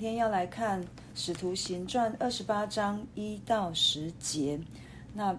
今天要来看《使徒行传》二十八章一到十节。那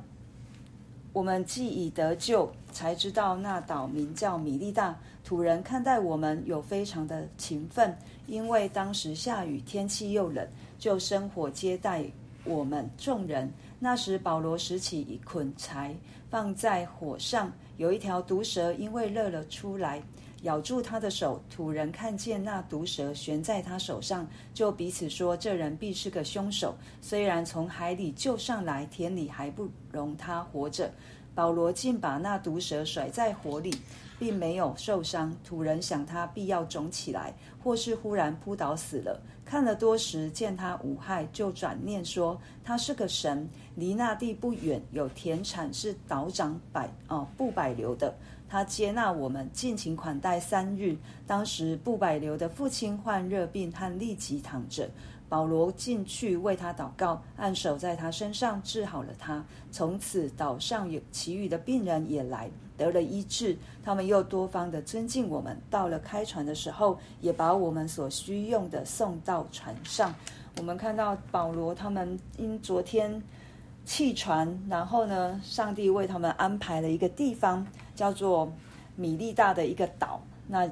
我们既已得救，才知道那岛名叫米利大。土人看待我们有非常的勤奋，因为当时下雨，天气又冷，就生火接待我们众人。那时保罗拾起一捆柴，放在火上，有一条毒蛇因为热了出来。咬住他的手，土人看见那毒蛇悬在他手上，就彼此说：“这人必是个凶手。虽然从海里救上来，田里还不容他活着。”保罗竟把那毒蛇甩在火里，并没有受伤。土人想他必要肿起来，或是忽然扑倒死了。看了多时，见他无害，就转念说：“他是个神。”离那地不远，有田产是岛长百哦布百流的。他接纳我们，尽情款待三日。当时布百流的父亲患热病，和立即躺着。保罗进去为他祷告，按手在他身上，治好了他。从此岛上有其余的病人也来得了医治。他们又多方的尊敬我们。到了开船的时候，也把我们所需用的送到船上。我们看到保罗他们因昨天弃船，然后呢，上帝为他们安排了一个地方。叫做米利大的一个岛，那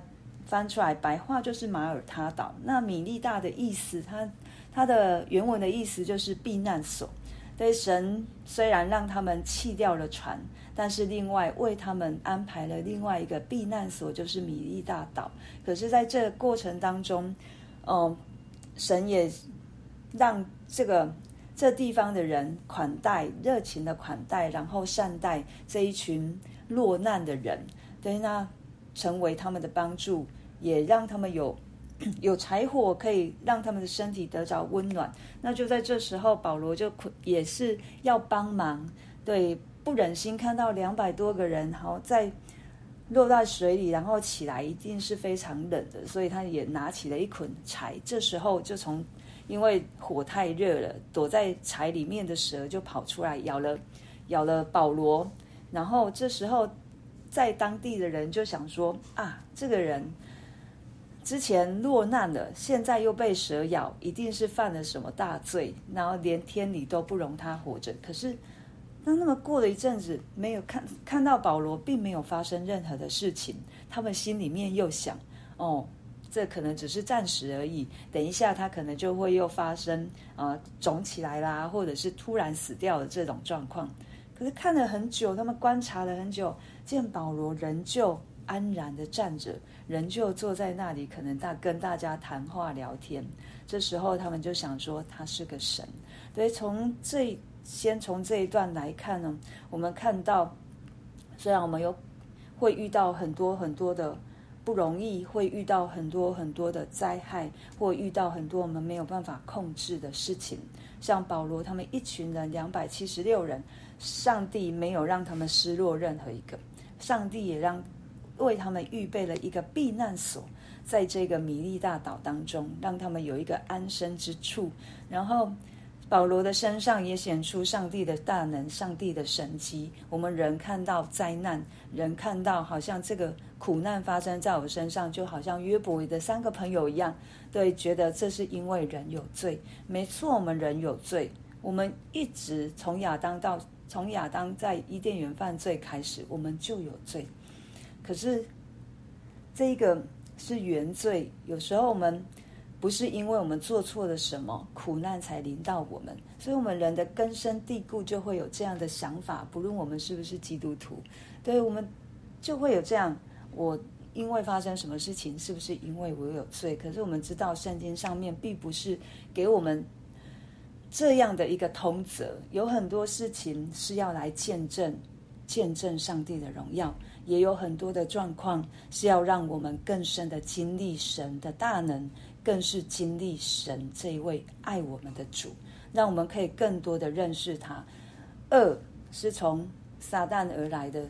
翻出来白话就是马耳他岛。那米利大的意思，它它的原文的意思就是避难所。对，神虽然让他们弃掉了船，但是另外为他们安排了另外一个避难所，就是米利大岛。可是在这过程当中，嗯、神也让这个这地方的人款待，热情的款待，然后善待这一群。落难的人，对，那成为他们的帮助，也让他们有 有柴火，可以让他们的身体得着温暖。那就在这时候，保罗就也是要帮忙，对，不忍心看到两百多个人，然后在落在水里，然后起来一定是非常冷的，所以他也拿起了一捆柴。这时候就从因为火太热了，躲在柴里面的蛇就跑出来咬了咬了保罗。然后这时候，在当地的人就想说：啊，这个人之前落难了，现在又被蛇咬，一定是犯了什么大罪，然后连天理都不容他活着。可是，当那么过了一阵子，没有看看到保罗，并没有发生任何的事情，他们心里面又想：哦，这可能只是暂时而已，等一下他可能就会又发生啊，肿起来啦，或者是突然死掉的这种状况。可是看了很久，他们观察了很久，见保罗仍旧安然的站着，仍旧坐在那里，可能大跟大家谈话聊天。这时候他们就想说他是个神。对，从这先从这一段来看呢，我们看到，虽然我们有会遇到很多很多的不容易，会遇到很多很多的灾害，或遇到很多我们没有办法控制的事情，像保罗他们一群人两百七十六人。上帝没有让他们失落任何一个，上帝也让为他们预备了一个避难所，在这个米利大岛当中，让他们有一个安身之处。然后保罗的身上也显出上帝的大能，上帝的神迹。我们人看到灾难，人看到好像这个苦难发生在我身上，就好像约伯的三个朋友一样，对，觉得这是因为人有罪。没错，我们人有罪，我们一直从亚当到。从亚当在伊甸园犯罪开始，我们就有罪。可是，这个是原罪。有时候我们不是因为我们做错了什么，苦难才临到我们。所以，我们人的根深蒂固就会有这样的想法。不论我们是不是基督徒，对我们就会有这样：我因为发生什么事情，是不是因为我有罪？可是我们知道，圣经上面并不是给我们。这样的一个通则，有很多事情是要来见证、见证上帝的荣耀，也有很多的状况是要让我们更深的经历神的大能，更是经历神这一位爱我们的主，让我们可以更多的认识他。恶是从撒旦而来的，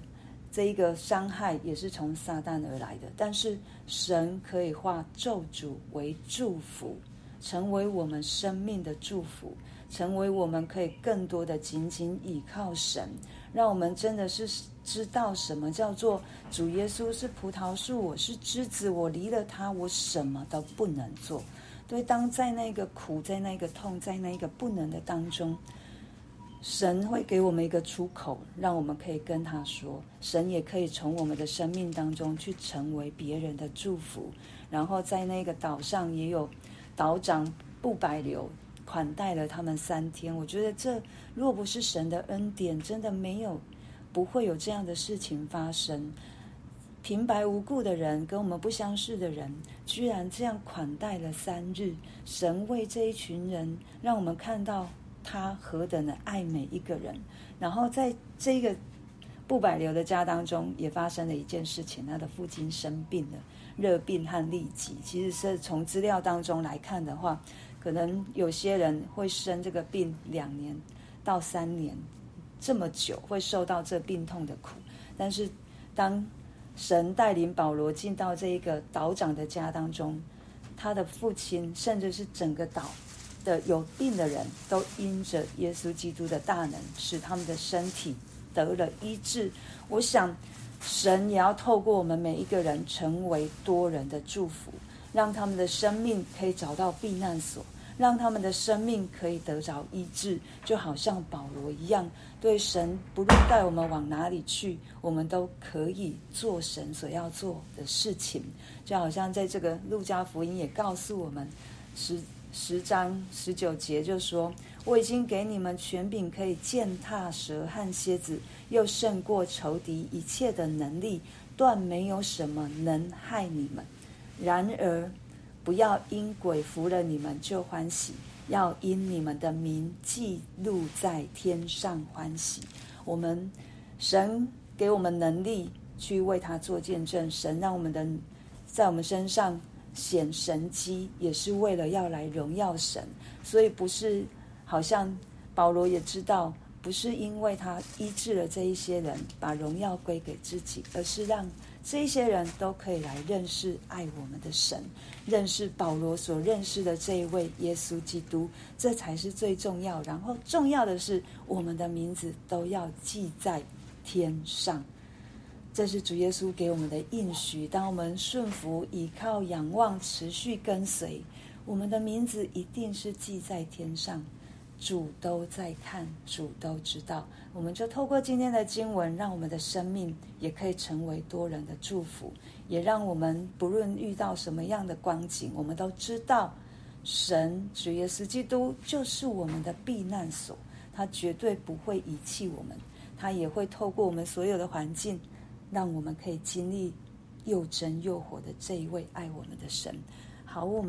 这一个伤害也是从撒旦而来的，但是神可以化咒诅为祝福。成为我们生命的祝福，成为我们可以更多的紧紧倚靠神，让我们真的是知道什么叫做主耶稣是葡萄树，我是枝子，我离了他，我什么都不能做。对，当在那个苦，在那个痛，在那个不能的当中，神会给我们一个出口，让我们可以跟他说。神也可以从我们的生命当中去成为别人的祝福。然后在那个岛上也有岛长布白流款待了他们三天。我觉得这若不是神的恩典，真的没有不会有这样的事情发生。平白无故的人，跟我们不相识的人，居然这样款待了三日。神为这一群人，让我们看到他何等的爱每一个人。然后在这个布百流的家当中，也发生了一件事情，他的父亲生病了，热病和痢疾。其实是从资料当中来看的话，可能有些人会生这个病两年到三年这么久，会受到这病痛的苦。但是当神带领保罗进到这一个岛长的家当中，他的父亲甚至是整个岛的有病的人都因着耶稣基督的大能，使他们的身体得了医治。我想，神也要透过我们每一个人，成为多人的祝福，让他们的生命可以找到避难所。让他们的生命可以得着医治，就好像保罗一样，对神不论带我们往哪里去，我们都可以做神所要做的事情。就好像在这个路加福音也告诉我们，十十章十九节就说：“我已经给你们权柄，可以践踏蛇和蝎子，又胜过仇敌一切的能力，断没有什么能害你们。”然而，不要因鬼服了你们就欢喜，要因你们的名记录在天上欢喜。我们神给我们能力去为他做见证，神让我们的在我们身上显神迹，也是为了要来荣耀神。所以不是好像保罗也知道，不是因为他医治了这一些人，把荣耀归给自己，而是让。这些人都可以来认识爱我们的神，认识保罗所认识的这一位耶稣基督，这才是最重要。然后重要的是，我们的名字都要记在天上。这是主耶稣给我们的应许。当我们顺服、倚靠、仰望、持续跟随，我们的名字一定是记在天上。主都在看，主都知道。我们就透过今天的经文，让我们的生命也可以成为多人的祝福，也让我们不论遇到什么样的光景，我们都知道神主耶稣基督就是我们的避难所，他绝对不会遗弃我们，他也会透过我们所有的环境，让我们可以经历又真又活的这一位爱我们的神。好，我们。